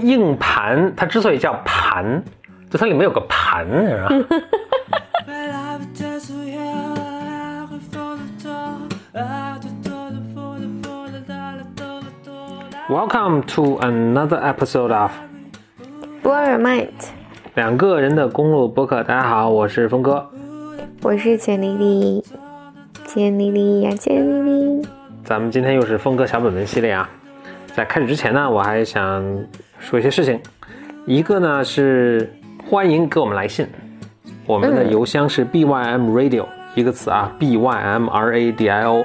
硬盘它之所以叫盘，就它里面有个盘，是吧. Welcome to another episode of Blow your mind，两个人的公路播客。大家好，我是峰哥。我是简丽丽，简丽丽呀，简丽丽。咱们今天又是峰哥小本本系列啊。在开始之前呢，我还想说一些事情。一个呢是欢迎给我们来信，我们的邮箱是 bym radio 一个词啊，bym radio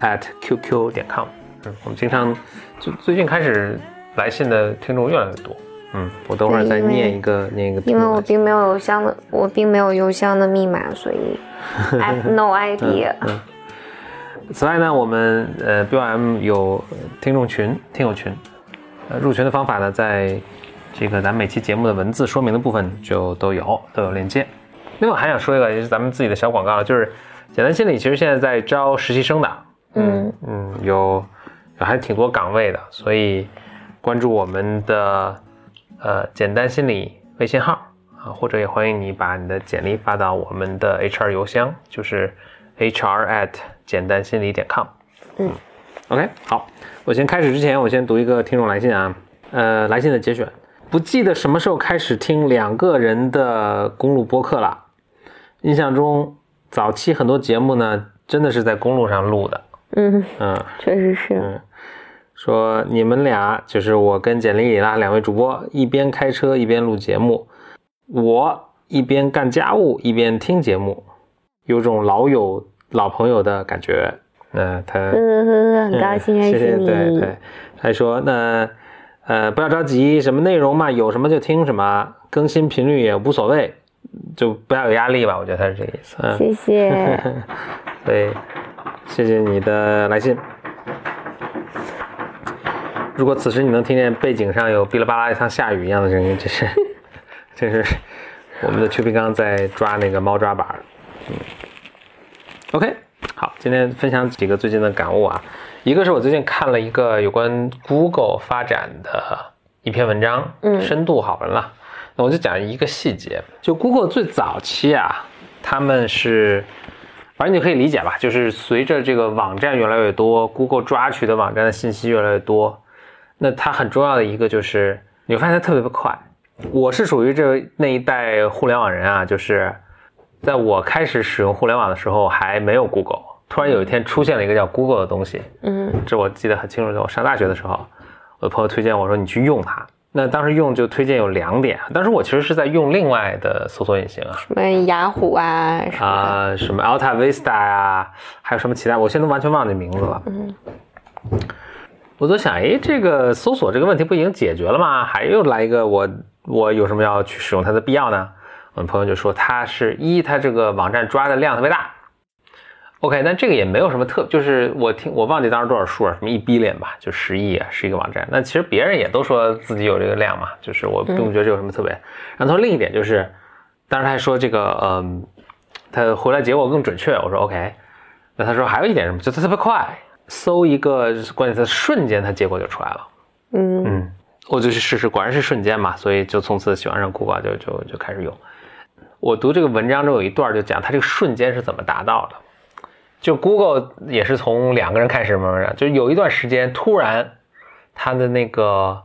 at qq 点 com。嗯，我们经常就最近开始来信的听众越来越多。嗯，我等会儿再念一个念一个因为。我并没有邮箱的，我并没有邮箱的密码，所以 I have no idea。此外呢，我们呃 BOM 有呃听众群、听友群，呃，入群的方法呢，在这个咱每期节目的文字说明的部分就都有都有链接。另外还想说一个，也是咱们自己的小广告，就是简单心理其实现在在招实习生的，嗯嗯，有有还挺多岗位的，所以关注我们的呃简单心理微信号啊，或者也欢迎你把你的简历发到我们的 HR 邮箱，就是 HR at 简单心理点 com。嗯，OK，好，我先开始之前，我先读一个听众来信啊，呃，来信的节选，不记得什么时候开始听两个人的公路播客了，印象中早期很多节目呢，真的是在公路上录的，嗯，嗯。确实是。嗯，说你们俩就是我跟简历里啦两位主播，一边开车一边录节目，我一边干家务一边听节目，有种老友老朋友的感觉。那、他呵呵呵，很高兴认谢谢识你。对对，他还说那呃不要着急，什么内容嘛，有什么就听什么，更新频率也无所谓，就不要有压力吧。我觉得他是这个意思。嗯，谢谢。对，谢谢你的来信。如果此时你能听见背景上有哔哩吧啦像下雨一样的声音，这是这是我们的邱皮刚在抓那个猫抓板。嗯，OK，好，今天分享几个最近的感悟啊。一个是我最近看了一个有关 Google 发展的一篇文章，嗯深度好文了。那我就讲一个细节，就 Google 最早期啊，他们是，反正你可以理解吧，就是随着这个网站越来越多，Google 抓取的网站的信息越来越多，那它很重要的一个就是，你会发现它特别的快。我是属于这那一代互联网人啊，就是在我开始使用互联网的时候还没有 Google，突然有一天出现了一个叫 Google 的东西，嗯这我记得很清楚，在我上大学的时候，我的朋友推荐我说你去用它。那当时用就推荐有两点，当时我其实是在用另外的搜索引擎啊，什么雅虎啊什么什么 Alta Vista 呀、还有什么其他，我现在都完全忘记名字了。嗯，我都想，哎，这个搜索这个问题不已经解决了吗？还又来一个我，我有什么要去使用它的必要呢？我们朋友就说，他是一，他这个网站抓的量特别大。OK，那这个也没有什么特，就是我听我忘记当时多少数了，什么一 billion 吧，就十亿啊，是一个网站。那其实别人也都说自己有这个量嘛，就是我并不觉得这有什么特别。然后另一点就是，当时他还说这个，嗯，他回来结果更准确。我说 OK，那他说还有一点什么，就他特别快，搜一个关键词瞬间，他结果就出来了。嗯嗯，我就去试试，果然是瞬间嘛，所以就从此喜欢上 Google，就就就开始用。我读这个文章中有一段就讲它这个瞬间是怎么达到的。就 Google 也是从两个人开始慢慢的，就有一段时间突然它的那个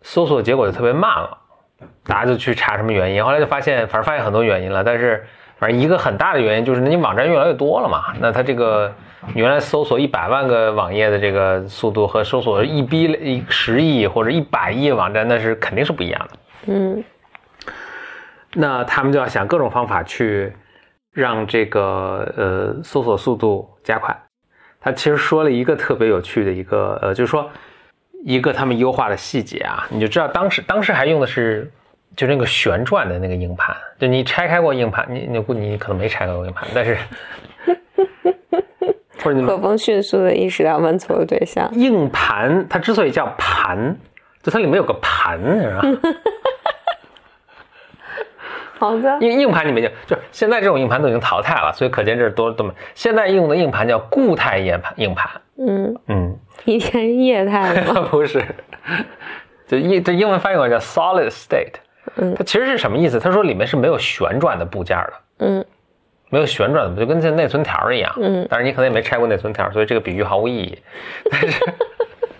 搜索结果就特别慢了，大家就去查什么原因，后来就发现，反正发现很多原因了，但是反正一个很大的原因就是你网站越来越多了嘛，那它这个原来搜索一百万个网页的这个速度和搜索一 B 一十亿或者一百亿网站那是肯定是不一样的。嗯那他们就要想各种方法去让这个呃搜索速度加快。他其实说了一个特别有趣的一个呃，就是说一个他们优化的细节啊，你就知道当时当时还用的是就那个旋转的那个硬盘，就你拆开过硬盘，你你估你可能没拆开过硬盘，但是 或者你们何峰迅速的意识到问错了对象。硬盘它之所以叫盘，就它里面有个盘，是吧？好的，硬硬盘里面就就现在这种硬盘都已经淘汰了，所以可见这是多多么。现在用的硬盘叫固态硬盘，硬盘，嗯，嗯，以前是液态的吗？不是，就英这英文翻译过来叫 solid state，嗯它其实是什么意思？他说里面是没有旋转的部件的，嗯没有旋转的，就跟这内存条一样。嗯但是你可能也没拆过内存条，所以这个比喻毫无意义。但是，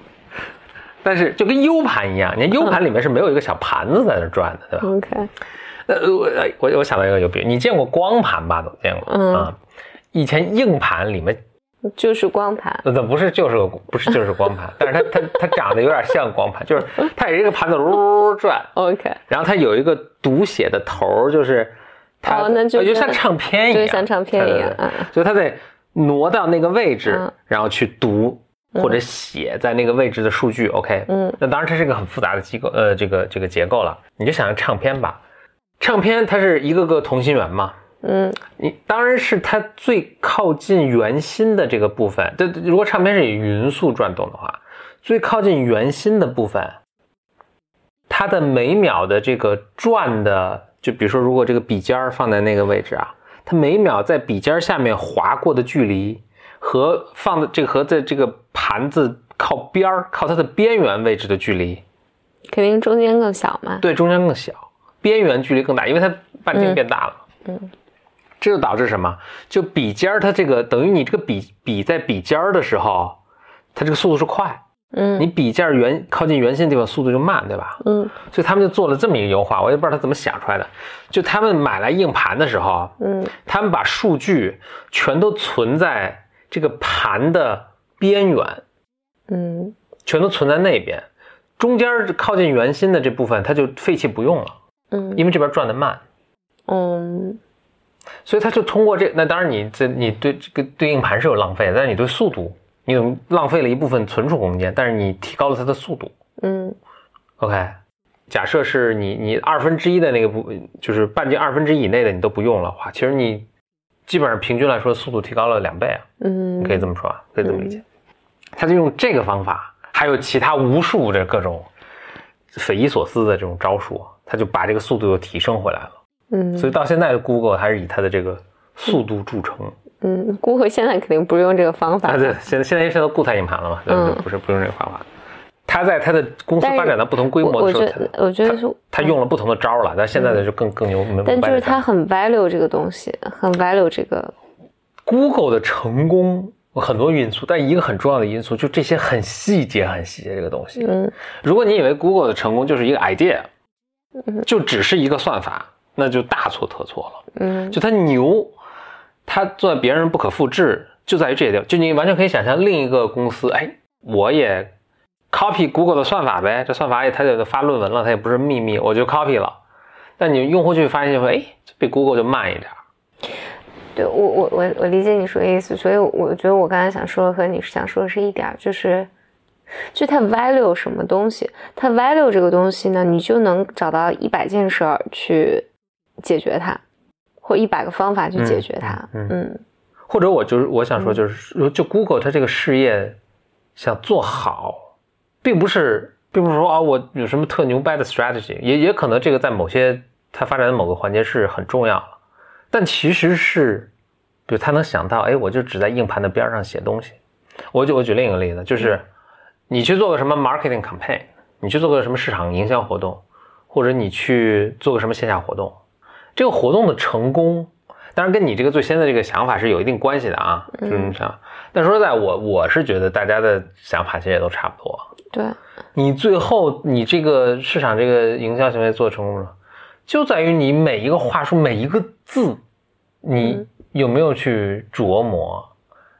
但是就跟 U 盘一样，你看 U 盘里面是没有一个小盘子在那转的，对吧？，OK，呃，我我我想到一个有比喻，你见过光盘吧？都见过嗯啊。以前硬盘里面，就是光盘，呃，不是就是个不是就是光盘，但是它它它长得有点像光盘，就是它也是一个盘子呜转，OK，然后它有一个读写的头，就是它，哦那就呃就像唱片一样，就像唱片一样对对对嗯所以它得挪到那个位置，嗯然后去读或者写在那个位置的数据。OK，嗯那当然它是一个很复杂的机构，呃，这个这个结构了。你就想象唱片吧，唱片它是一个个同心圆嘛，嗯你当然是它最靠近圆心的这个部分。这如果唱片是以匀速转动的话，最靠近圆心的部分，它的每秒的这个转的，就比如说，如果这个笔尖儿放在那个位置啊，它每秒在笔尖儿下面划过的距离和放的这个和在这个盘子靠边儿、靠它的边缘位置的距离，肯定中间更小嘛。对，中间更小，边缘距离更大，因为它半径变大了。嗯这就导致什么？就笔尖儿它这个等于你这个笔笔在笔尖儿的时候，它这个速度是快，嗯你笔尖儿圆靠近圆心的地方速度就慢，对吧？嗯所以他们就做了这么一个优化，我也不知道他怎么想出来的。就他们买来硬盘的时候，嗯他们把数据全都存在这个盘的边缘，嗯全都存在那边，中间靠近圆心的这部分它就废弃不用了，嗯因为这边转的慢。嗯所以他就通过这，那当然你这你对这个对硬盘是有浪费的，但是你对速度，你有浪费了一部分存储空间，但是你提高了它的速度。嗯 OK，假设是你你二分之一的那个部，就是半径二分之一以内的你都不用了话，其实你基本上平均来说速度提高了两倍啊，嗯，你可以这么说啊，可以这么理解。他就用这个方法，还有其他无数的各种匪夷所思的这种招数，他就把这个速度又提升回来了。嗯所以到现在的 Google 还是以它的这个速度著称。嗯，Google 现在肯定不是用这个方法啊，，对，现在现在现在都固态硬盘了嘛，对嗯不是不用这个方法。他在他的公司发展到不同规模的时候，我我觉得他用了不同的招儿了，但现在的就更更牛。明但就是他很 value 这个东西，很 value 这个，Google 的成功有很多因素，但一个很重要的因素就这些很细节、很细节这个东西。嗯如果你以为 Google 的成功就是一个 idea，就只是一个算法，那就大错特错了。嗯就它牛，它做别人不可复制，就在于这一点。就你完全可以想象另一个公司，哎，我也 copy Google 的算法呗，这算法也它也发论文了，它也不是秘密，我就 copy 了。但你用户去发现就会，哎，这比 Google 就慢一点。对我我我我理解你说的意思，所以我觉得我刚才想说的和你想说的是一点儿，就是，就它 value 什么东西，它 value 这个东西呢，你就能找到一百件事儿去解决它，或一百个方法去解决它，嗯嗯或者我就是我想说，就是就 Google 它这个事业想做好，并不是并不是说啊我有什么特牛掰的 strategy，也也可能这个在某些它发展的某个环节是很重要的，但其实是，比如他能想到，哎，我就只在硬盘的边上写东西。我就我举另一个例子，就是你去做个什么 marketing campaign，你去做个什么市场营销活动，或者你去做个什么线下活动，这个活动的成功，当然跟你这个最先的这个想法是有一定关系的啊，就是这么想。但说实在，我我是觉得大家的想法其实也都差不多。对，你最后你这个市场这个营销行为做成功了，就在于你每一个话术每一个字，你有没有去琢磨，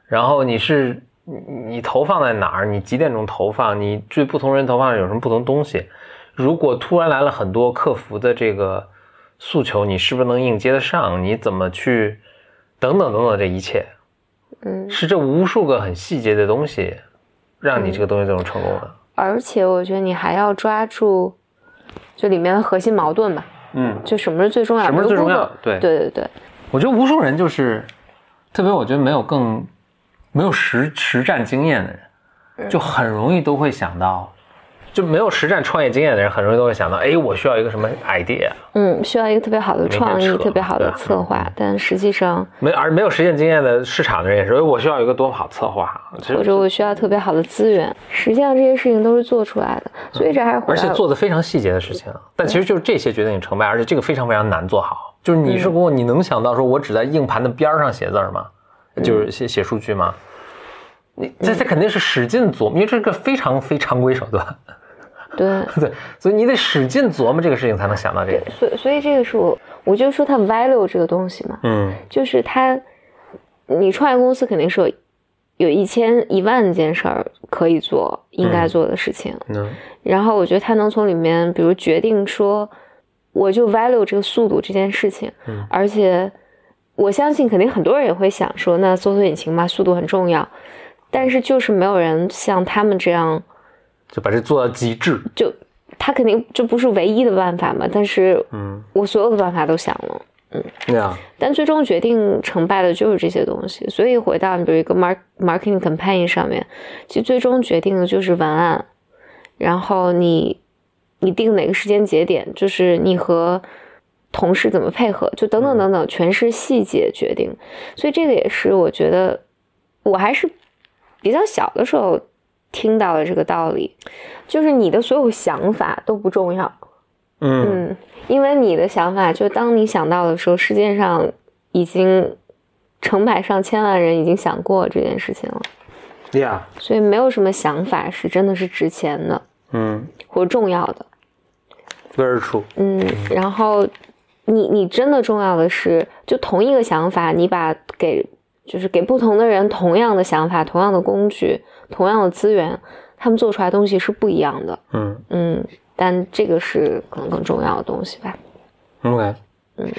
然后你是你你投放在哪儿，你几点钟投放，你对不同人投放有什么不同东西？如果突然来了很多客服的这个诉求，你是不是能应接得上？你怎么去等等等等这一切，嗯，是这无数个很细节的东西，让你这个东西最终成功的。而且我觉得你还要抓住，就里面的核心矛盾吧，嗯，就什么是最重要的，什么是最重要对对对对，我觉得无数人就是，特别我觉得没有更没有实实战经验的人，就很容易都会想到，就没有实战创业经验的人，很容易都会想到，哎，我需要一个什么 idea，嗯，需要一个特别好的创意，特别好的策划，但实际上，没而没有实践经验的市场的人也是，哎，我需要一个多好策划，或者我需要特别好的资源，实际上这些事情都是做出来的，所以这还是回而且做的非常细节的事情，但其实就是这些决定你成败，而且这个非常非常难做好。就是你是给我，你能想到说我只在硬盘的边儿上写字儿吗？就是写写数据嘛？你这这肯定是使劲琢磨，因为这是个非常非常规手段，对。对，所以你得使劲琢磨这个事情才能想到这个。所以所以这个是我，我就说它 value 这个东西嘛，嗯就是它，你创业公司肯定是有有一千一万件事儿可以做，应该做的事情。嗯然后我觉得他能从里面，比如决定说，我就 value 这个速度这件事情，嗯而且我相信肯定很多人也会想说，那搜索引擎嘛，速度很重要，但是就是没有人像他们这样，就把这做到极致。就他肯定这不是唯一的办法嘛，但是嗯，我所有的办法都想了。嗯对啊，但最终决定成败的就是这些东西，所以回到比如一个 mark marketing campaign 上面，其实最终决定的就是文案，然后你你定哪个时间节点，就是你和同事怎么配合，就等等等等，全是细节决定。所以这个也是我觉得我还是比较小的时候听到的这个道理，就是你的所有想法都不重要，嗯嗯，因为你的想法，就当你想到的时候，世界上已经成百上千万人已经想过这件事情了，呀，所以没有什么想法是真的是值钱的嗯或重要的。，very true。嗯，然后你你真的重要的是，就同一个想法，你把给就是给不同的人同样的想法、同样的工具、同样的资源，他们做出来东西是不一样的。嗯嗯，但这个是可能更重要的东西吧。，OK，嗯，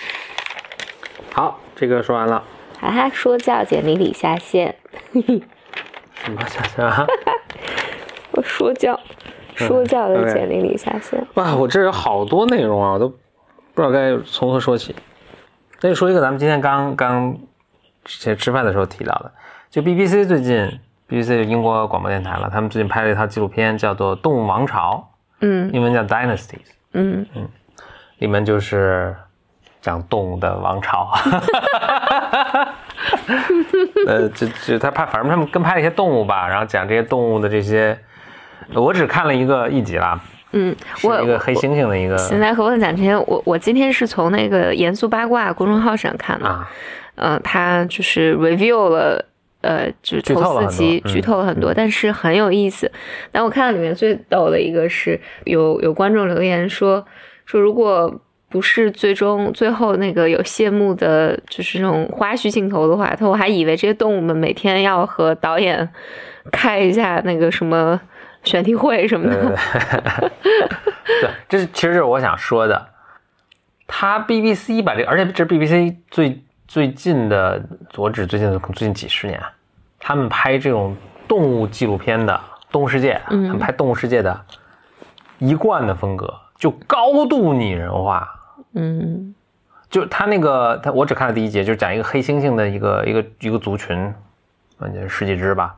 好，这个说完了。哈哈，说教简历里下线。什么下线啊？我说教，说教的简历里下线。哇，我这有好多内容啊，我都不知道该从何说起。那就说一个咱们今天刚刚之前吃饭的时候提到的，就 BBC 最近，BBC 就英国广播电台了，他们最近拍了一套纪录片，叫做《动物王朝嗯》，英文叫 Dynasties，嗯，里面就是讲动物的王朝。呃，就就他拍，反正他们跟拍了一些动物吧，然后讲这些动物的这些，我只看了一个一集啦，嗯，是我一个黑猩猩的一个现在和我讲这些，我我今天是从那个严肃八卦公众号上看的，啊，嗯、他就是 review 了。呃，就是头四集嗯剧透了很多，但是很有意思。但我看到里面最逗的一个是有有观众留言说说如果不是最终最后那个有谢幕的，就是这种花絮镜头的话，他我还以为这些动物们每天要和导演开一下那个什么选题会什么对的。对对，这是其实这是我想说的。他 BBC 把这个，而且这是 BBC 最最近的，我指最近的最近几十年，他们拍这种动物纪录片的《动物世界》，他们拍《动物世界》的一贯的风格，就高度拟人化。嗯就他那个，他我只看了第一节，就是讲一个黑猩猩的一个一个一个族群，反正十几只吧。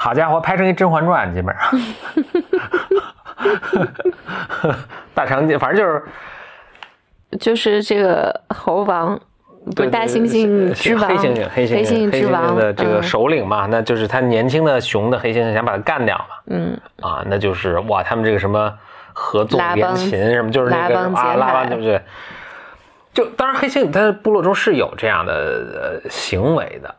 好家伙，拍成一《甄嬛传》，基本上，大长今，反正就是就是这个猴王，不对是大猩猩之王，黑猩猩，黑猩猩，黑猩猩之王的这个嗯首领嘛，那就是他年轻的熊的黑猩猩想把他干掉嘛，嗯。啊，那就是哇，他们这个什么合纵连拉帮琴什么，就是那拉个啊，拉帮派。对不对？就当然黑猩猩它部落中是有这样的呃行为的，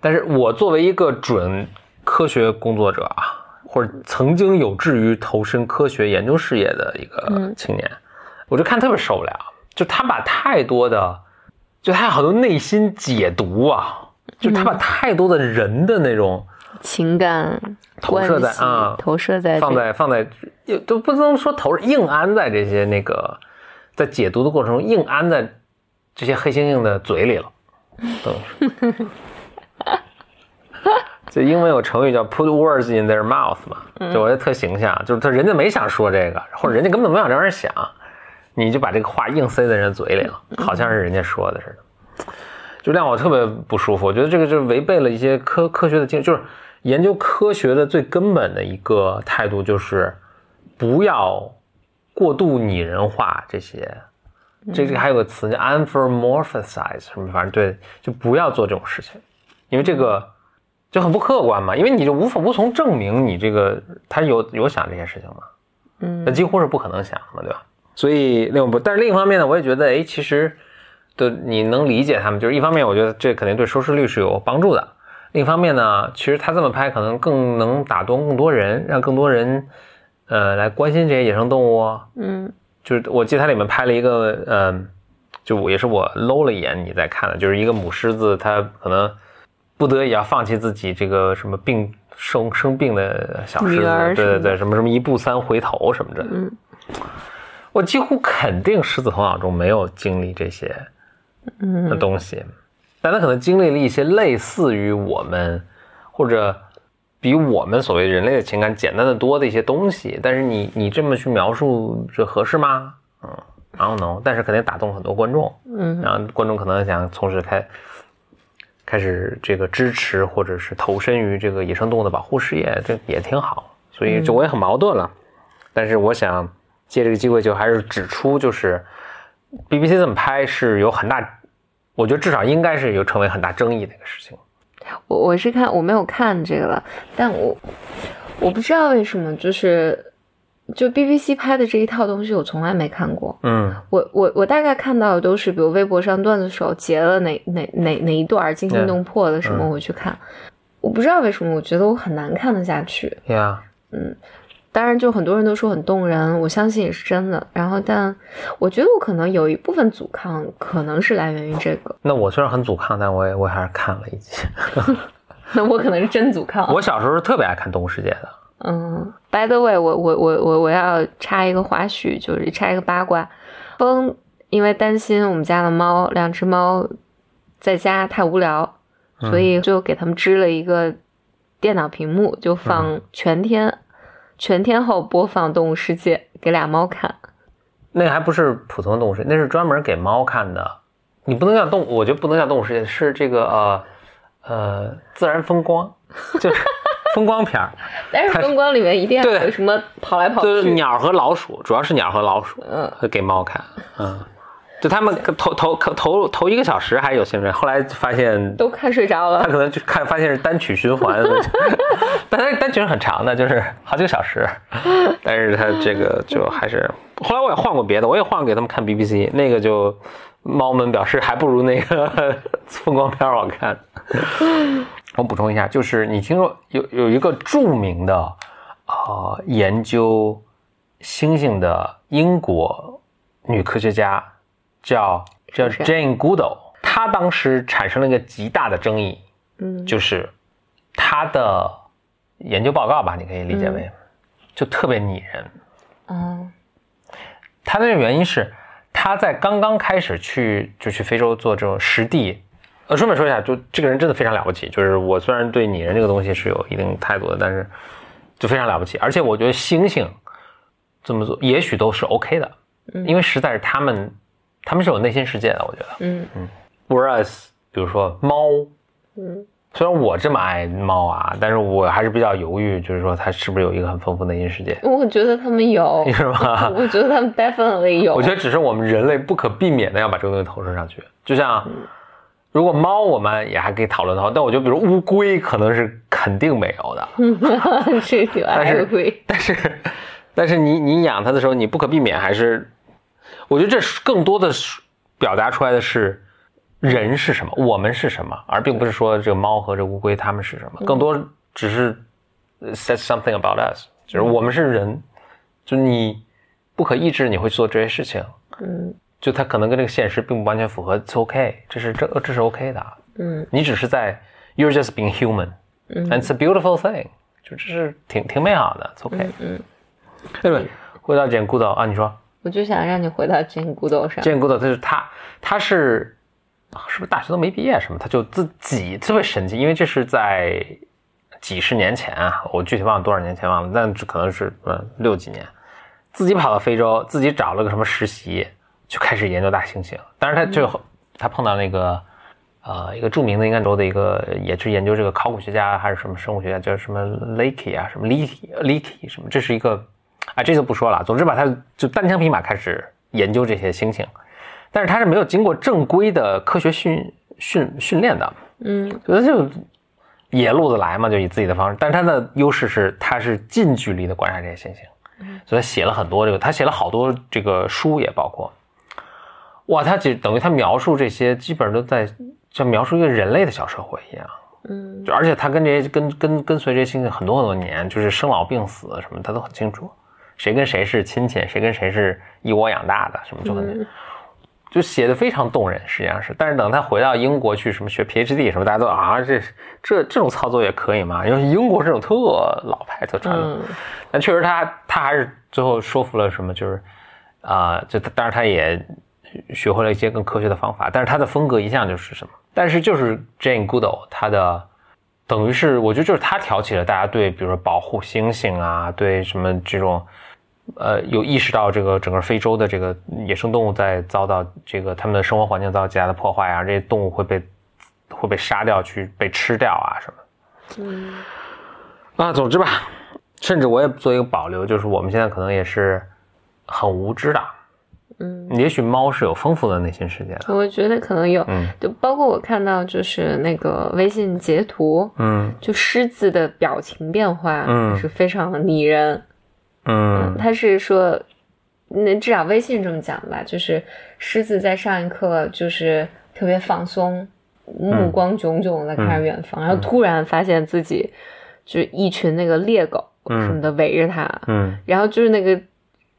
但是我作为一个准科学工作者啊，或者曾经有志于投身科学研究事业的一个嗯青年，我就看特别受不了，就他把太多的，就他有好多内心解读啊，就他把嗯太多的人的那种。情感投射在啊投射在放在放在，也都不能说投硬安在这些那个在解读的过程中硬安在这些黑猩猩的嘴里了。就英文有成语叫 “put words in their mouth” 嘛，就我觉得特形象，就是他人家没想说这个，或者人家根本没往这玩意儿想，你就把这个话硬塞在人嘴里了，好像是人家说的似的。就让我特别不舒服。我觉得这个就是违背了一些科科学的精，就是研究科学的最根本的一个态度，就是不要过度拟人化这些。这这个还有个词叫 anthropomorphize 什么，反正对，就不要做这种事情，因为这个就很不客观嘛，因为你就无法无从证明你这个他有有想这些事情吗？嗯那几乎是不可能想的嘛，对吧？所以另不，但是另一方面呢，我也觉得，哎，其实对你能理解他们，就是一方面，我觉得这肯定对收视率是有帮助的；另一方面呢，其实他这么拍可能更能打动更多人，让更多人呃来关心这些野生动物哦。嗯就是我记得它里面拍了一个，嗯、就我也是我搂了一眼你在看的，就是一个母狮子，它可能不得已要放弃自己这个什么病生生病的小狮子，对对对，什么什么一步三回头什么的，嗯，我几乎肯定狮子头脑中没有经历这些的嗯东西，但他可能经历了一些类似于我们或者比我们所谓人类的情感简单的多的一些东西，但是你你这么去描述，这合适吗？嗯，I don't know，但是肯定打动很多观众，嗯。然后观众可能想从事开开始这个支持或者是投身于这个野生动物的保护事业，这也挺好。所以就我也很矛盾了，但是我想借这个机会就还是指出，就是 BBC 这么拍是有很大，我觉得至少应该是有成为很大争议的一个事情。我我是看我没有看这个了，但我我不知道为什么，就是就 BBC 拍的这一套东西，我从来没看过。嗯我我我大概看到的都是，比如微博上段子手截了哪哪哪哪一段惊心动魄的什么，嗯我去看。我不知道为什么，我觉得我很难看得下去。，Yeah，当然，就很多人都说很动人，我相信也是真的。然后，但我觉得我可能有一部分阻抗，可能是来源于这个。那我虽然很阻抗，但我也我还是看了一集。那我可能是真阻抗。我小时候是特别爱看《动物世界》的。嗯，by the way，我我我我我要插一个花絮，就是插一个八卦。风因为担心我们家的猫，两只猫在家太无聊，所以就给他们支了一个电脑屏幕，就放全天、全天候播放《动物世界》给俩猫看。那还不是普通的动物世界，那是专门给猫看的。你不能叫动物，我觉得不能叫动物世界，是这个呃呃自然风光，就是风光片儿，但是风光里面一定要对。有什么跑来跑去，就是鸟和老鼠，主要是鸟和老鼠，嗯，会给猫看，嗯，就他们头头头头头一个小时还有兴奋，后来发现都看睡着了。他了。可能就看发现是单曲循环，但它单曲是很长的，就是好几个小时，但是他这个就还是后来我也换过别的，我也换过给他们看 BBC，那个就猫们表示还不如那个 风光片好看。我补充一下，就是你听说有有一个著名的呃研究猩猩的英国女科学家叫叫 Jane Goodall，她当时产生了一个极大的争议，嗯。就是她的研究报告吧，你可以理解为、就特别拟人。嗯。他的原因是她在刚刚开始去就去非洲做这种实地，呃，顺便说一下，就这个人真的非常了不起。就是我虽然对拟人这个东西是有一定态度的，但是就非常了不起。而且我觉得猩猩这么做也许都是 OK 的，因为实在是他们他们是有内心世界的，我觉得。嗯嗯 Whereas 比如说猫，嗯虽然我这么爱猫啊，但是我还是比较犹豫，就是说它是不是有一个很丰富的内心世界，我觉得他们有，是吗？我觉得他们 definitely 有。我觉得只是我们人类不可避免的要把这个东西投射上去。就像如果猫我们也还可以讨论的话，但我觉得比如乌龟可能是肯定没有的。得 是有但是爱，但是但是你你养它的时候，你不可避免还是，我觉得这更多的是表达出来的是人是什么，我们是什么，而并不是说这个猫和这乌龟它们是什么，更多只是 says something about us，就是我们是人，就你不可抑制你会去做这些事情，嗯就它可能跟这个现实并不完全符合，it's OK，这是这这是 OK 的，嗯你只是在 you're just being human，嗯 and it's a beautiful thing，就这是挺挺美好的，it's OK。嗯，对不对？回到简孤岛啊，你说我就想让你回到金骨头上。简孤岛，他是他他是是不是大学都没毕业什么？他就自己特别神奇，因为这是在几十年前啊，我具体忘了多少年前忘了，但可能是呃六几年，自己跑到非洲，自己找了个什么实习，就开始研究大猩猩。当然他最后、他碰到那个。呃，一个著名的应该州的一个，也是研究这个考古学家还是什么生物学家，叫什么 Leakey 啊，什么 Leakey Leakey 什么，这是一个啊，这就不说了。总之吧，他就单枪匹马开始研究这些猩猩，但是他是没有经过正规的科学训训训练的，嗯所以就野路子来嘛，就以自己的方式。但是他的优势是，他是近距离的观察这些猩猩，所以他写了很多这个，他写了好多这个书，也包括，哇，他就等于他描述这些，基本上都在像描述一个人类的小社会一样。嗯就而且他跟这些跟跟跟随这些猩猩很多很多年，就是生老病死什么，他都很清楚，谁跟谁是亲戚，谁跟谁是一窝养大的，什么就很，嗯就写的非常动人，实际上是。但是等他回到英国去，什么学 PhD 什么，大家都啊，这这这种操作也可以嘛？因为英国这种特老派、特传统，嗯但确实他他还是最后说服了什么，就是啊、就他当然他也学会了一些更科学的方法，但是他的风格一向就是什么，但是就是 Jane Goodall 他的等于是我觉得就是他挑起了大家对比如说保护猩猩啊，对什么这种呃有意识到这个整个非洲的这个野生动物在遭到这个他们的生活环境遭到极大的破坏啊，这些动物会被会被杀掉去被吃掉啊什么。嗯啊，总之吧，甚至我也做一个保留，就是我们现在可能也是很无知的，嗯，也许猫是有丰富的内心世界的。我觉得可能有，嗯。就包括我看到就是那个微信截图，嗯。就狮子的表情变化嗯。是非常的拟人。嗯。他是说，那至少微信这么讲吧，就是狮子在上一刻就是特别放松，目光炯炯的看着远方，然后突然发现自己就是一群那个猎狗什么的围着它，嗯。然后就是那个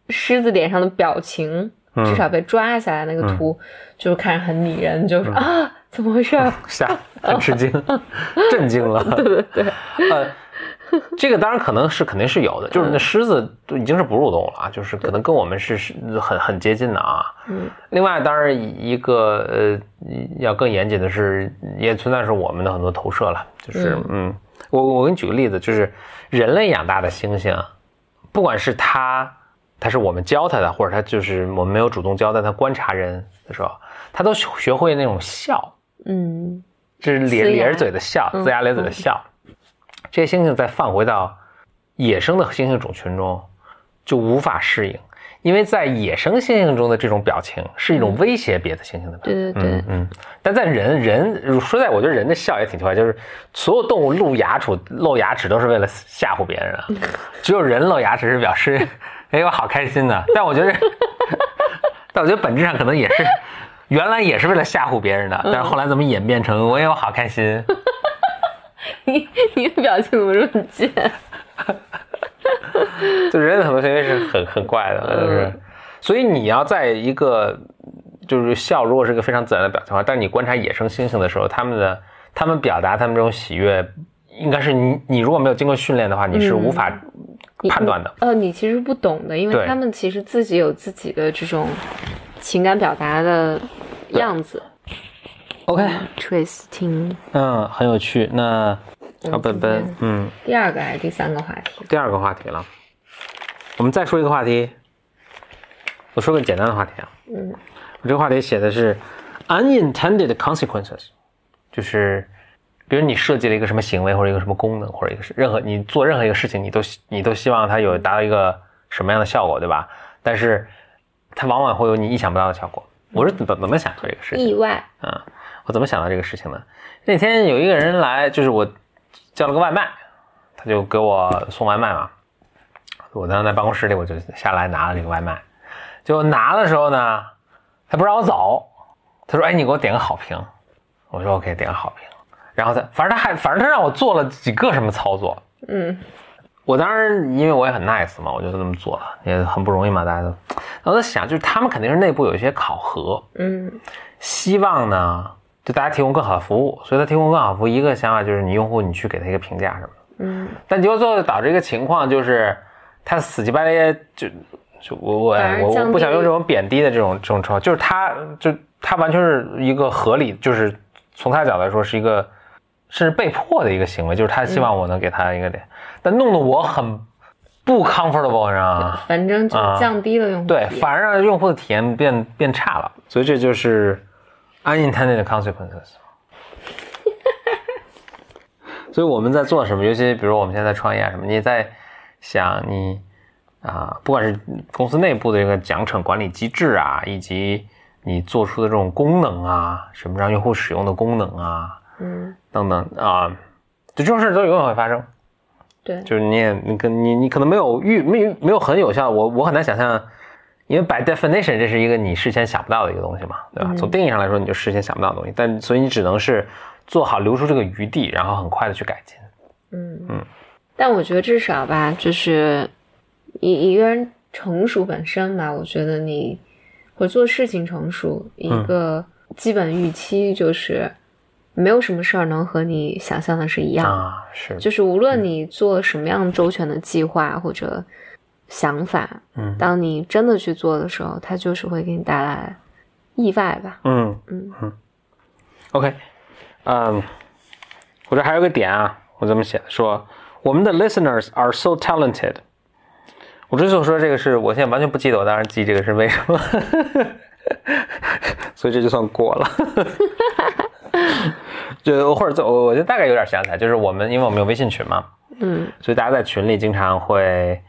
狮子脸上的表情，嗯至少被抓下来那个图，就是看着很拟人，就是、啊，怎么回事？吓，很吃惊，震惊了。对对对，呃，这个当然可能是肯定是有的，就是那狮子都已经是哺乳动物了啊，就是可能跟我们是是很很接近的啊。嗯另外，当然一个呃要更严谨的是，也存在是我们的很多投射了，就是嗯，我我给你举个例子，就是人类养大的猩猩，不管是它。它是我们教他的，或者他就是我们没有主动教，但他观察人的时候，他都学会那种笑，嗯就是咧咧着嘴的笑，嗯。龇牙咧嘴的笑。这些猩猩再放回到野生的猩猩种群中，就无法适应，因为在野生猩猩中的这种表情是一种威胁别的猩猩的表情。对对对。嗯嗯，但在人人说在，我觉得人的笑也挺奇怪，就是所有动物露牙齿露牙齿都是为了吓唬别人啊，只有人露牙齿是表示，哎，我好开心呐。但我觉得，但我觉得本质上可能也是，原来也是为了吓唬别人的，但是后来怎么演变成我也我好开心？你你的表情怎么这么贱？就人的很多行为是很很怪的，就是，所以你要在一个就是笑，如果是一个非常自然的表情的话，但是你观察野生猩猩的时候，他们的他们表达他们这种喜悦，应该是你你如果没有经过训练的话，你是无法你判断的。呃，你其实不懂的，因为他们其实自己有自己的这种情感表达的样子。OK，Trace 听嗯，很有趣。那小本本，嗯，第二个还是第三个话题？第二个话题了，我们再说一个话题。我说个简单的话题啊，嗯我这个话题写的是 unintended consequences，就是比如你设计了一个什么行为或者一个什么功能或者一个是任何你做任何一个事情，你都希你都希望它有达到一个什么样的效果，对吧？但是它往往会有你意想不到的效果。我是怎么怎么想到这个事情？意外，嗯，我怎么想到这个事情呢？那天有一个人来，就是我叫了个外卖，他就给我送外卖嘛。我当时在办公室里，我就下来拿了这个外卖。结果拿的时候呢，他不让我走，他说：“哎，你给我点个好评。”我说：“OK，点个好评。”然后他，反正他还，反正他让我做了几个什么操作。嗯我当时，因为我也很 nice 嘛，我就这么做了，也很不容易嘛，大家都。然后我在想，就是他们肯定是内部有一些考核，嗯希望呢，对大家提供更好的服务，所以他提供更好服务，一个想法就是你用户你去给他一个评价什么的，嗯，但结果最后导致一个情况就是，他死乞白赖就就我我我我不想用这种贬低的这种这种称号，就是他就他完全是一个合理，就是从他角度来说是一个甚至被迫的一个行为，就是他希望我能给他一个点，但弄得我很不 comfortable，你知道吗？反正就啊降低了用户对，反而让用户的体验变变差了，所以这就是 unintended consequences。所以我们在做什么？尤其比如我们现在在创业啊什么，你在想你啊、不管是公司内部的一个奖惩管理机制啊，以及你做出的这种功能啊，什么让用户使用的功能啊，嗯，等等啊，就这种事都永远会发生。对，就是你也你跟你你可能没有预没有没有很有效，我我很难想象，因为 by definition 这是一个你事先想不到的一个东西嘛，对吧？从定义上来说，你就事先想不到的东西，但所以你只能是做好留出这个余地，然后很快的去改进。嗯嗯但我觉得至少吧，就是一一个人成熟本身吧，我觉得你或做事情成熟，一个基本预期就是没有什么事儿能和你想象的是一样。啊，是，就是无论你做什么样周全的计划或者想法，嗯当你真的去做的时候，它就是会给你带来意外吧。嗯嗯嗯，OK，嗯，我这还有个点啊，我这么写的，说我们的 listeners are so talented。我之所以说这个是我现在完全不记得，我当时记这个是为什么，所以这就算过了。就或者我我觉得大概有点想起来，就是我们因为我们有微信群嘛，嗯。所以大家在群里经常会，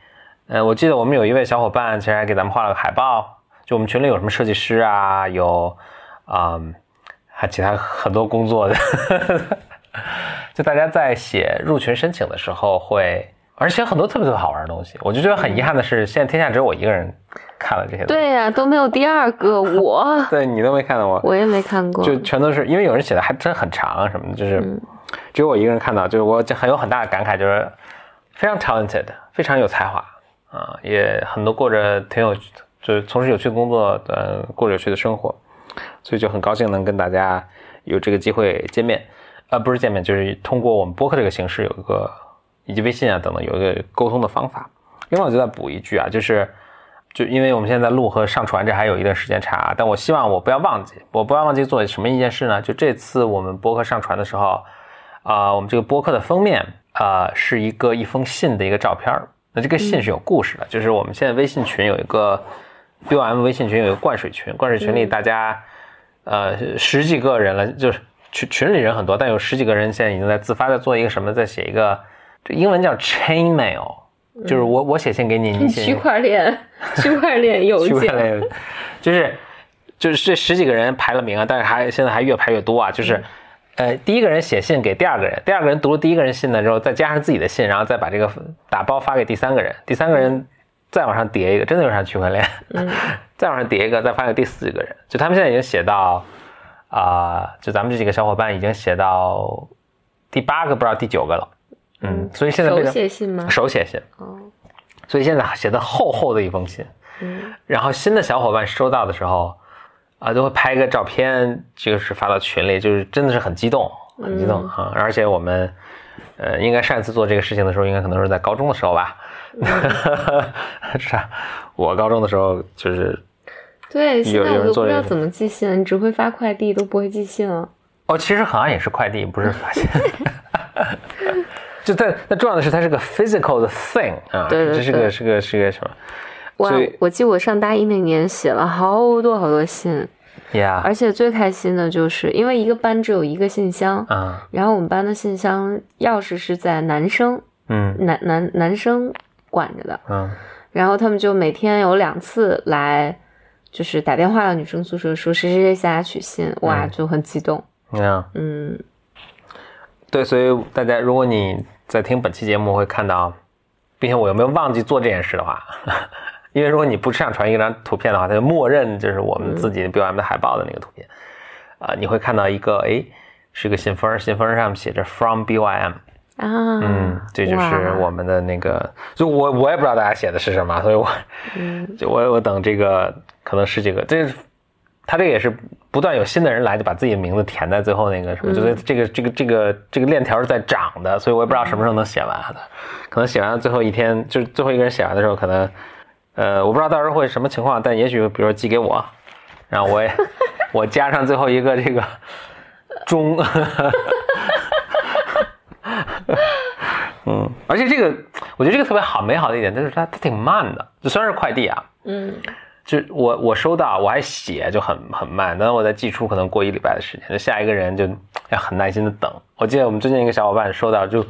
呃，我记得我们有一位小伙伴其实还给咱们画了个海报，就我们群里有什么设计师啊，有啊、嗯还其他很多工作的，就大家在写入群申请的时候会，而且很多特别特别好玩的东西，我就觉得很遗憾的是，现在天下只有我一个人看了这些东西，对呀、都没有第二个 我，对你都没看到我，我也没看过。就全都是因为有人写的还真很长什么的，就是嗯。只有我一个人看到，就是我就很有很大的感慨，就是非常 talented，非常有才华啊、也很多过着挺有就是从事有趣的工作，呃，过着有趣的生活，所以就很高兴能跟大家有这个机会见面，呃，不是见面，就是通过我们播客这个形式有一个以及微信啊等等有一个沟通的方法。另外，我就再补一句啊，就是就因为我们现在录和上传这还有一段时间差，但我希望我不要忘记，我不要忘记做什么一件事呢？就这次我们播客上传的时候，啊、我们这个播客的封面啊、是一个一封信的一个照片儿。那这个信是有故事的，就是我们现在微信群有一个 BOM 微信群有一个灌水群，灌水群里大家、呃十几个人了，就是群群里人很多，但有十几个人现在已经在自发的做一个什么，在写一个这英文叫 chain mail，就是我我写信给你，你写区块链，区块链邮 区块件，链，就是就是这十几个人排了名啊，但是还现在还越排越多啊，就是。呃，第一个人写信给第二个人，第二个人读了第一个人信呢之后，再加上自己的信，然后再把这个打包发给第三个人，第三个人再往上叠一个，真的有点像区块链，再往上叠一个，再发给第四个人。就他们现在已经写到啊、就咱们这几个小伙伴已经写到第八个，不知道第九个了。嗯，所以现在变手写信吗？手写信，哦，所以现在写的厚厚的一封信。嗯然后新的小伙伴收到的时候，啊，都会拍个照片，就是发到群里，就是真的是很激动，很激动啊！而且我们，呃，应该上一次做这个事情的时候，应该可能是在高中的时候吧？是啊，我高中的时候就是，对，现在有我都不知道怎么寄信，你只会发快递，都不会寄信了。哦，其实好像也是快递，不是发现。就但那重要的是，它是个 physical 的 thing 啊，对对对这是个是个是个什么我，我记得我上大一那年写了好多好多信，Yeah.？而且最开心的就是因为一个班只有一个信箱，啊，然后我们班的信箱钥匙是在男生嗯男男男生管着的，嗯然后他们就每天有两次来，就是打电话到女生宿舍说谁谁谁下来取信，哇，嗯就很激动。嗯。嗯，对，所以大家，如果你在听本期节目会看到，并且我有没有忘记做这件事的话，因为如果你不上传一张图片的话，它就默认就是我们自己的 BOM 的海报的那个图片，啊、你会看到一个，哎，是个信封，信封上面写着 From BOM 啊，嗯，这就是我们的那个，就我我也不知道大家写的是什么，所以我，就我我等这个可能十几个，这是他这个也是不断有新的人来，就把自己的名字填在最后那个什么，就是这个这个这个这个链条是在涨的，所以我也不知道什么时候能写完的，可能写完了最后一天，就是最后一个人写完的时候，可能呃我不知道到时候会什么情况，但也许比如说寄给我，然后我也我加上最后一个这个中。嗯，而且这个，我觉得这个特别好，美好的一点就是它它挺慢的，就虽然是快递啊，嗯就我我收到我还写就很很慢，但是我再寄出可能过一礼拜的时间，就下一个人就要很耐心的等。我记得我们最近一个小伙伴收到就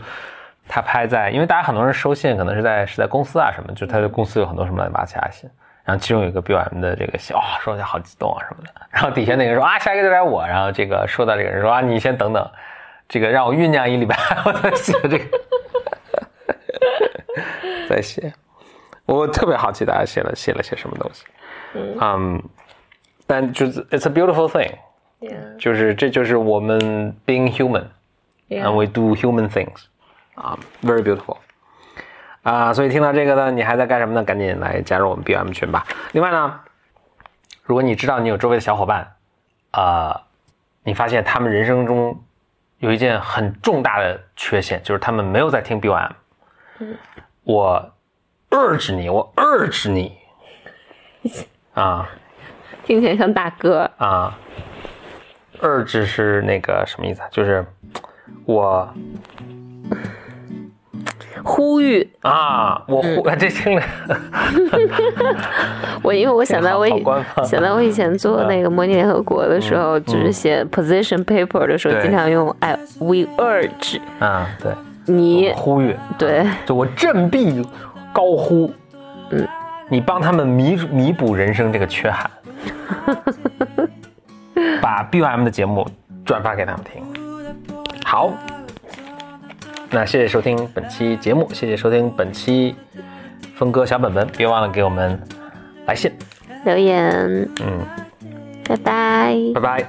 他拍在，因为大家很多人收信可能是在是在公司啊什么，就他的公司有很多什么乱七八信，然后其中有一个 BOM 的这个信，哇、说起来好激动啊什么的，然后底下那个人说啊下一个就该我，然后这个收到这个人说啊你先等等，这个让我酝酿一礼拜，我再写这个，再写，我特别好奇大家写了写了些什么东西，嗯，但就是 it's a beautiful thing，Yeah, 就是这就是我们 being human。and yeah. we do human things，啊、v e r y beautiful，啊、所以听到这个呢，你还在干什么呢？赶紧来加入我们 BM 群吧。另外呢，如果你知道你有周围的小伙伴，啊，你发现他们人生中有一件很重大的缺陷，就是他们没有在听 BM，我 urge 你，我 urge 你，啊。听起来像大哥。啊，urge 是那个什么意思啊？就是我。呼吁。啊，我呼、这听着，我，因为我想到我以想到我以前做那个模拟联合国的时候，就是写 position paper 的时候，经常用哎 we urge 啊，对，你呼吁，对。就我振臂高呼，嗯，你帮他们弥弥补人生这个缺憾。把 bom 的节目转发给他们听。好那谢谢收听本期节目谢谢收听本期峰哥小本本别忘了给我们来信。留言嗯拜拜。拜拜。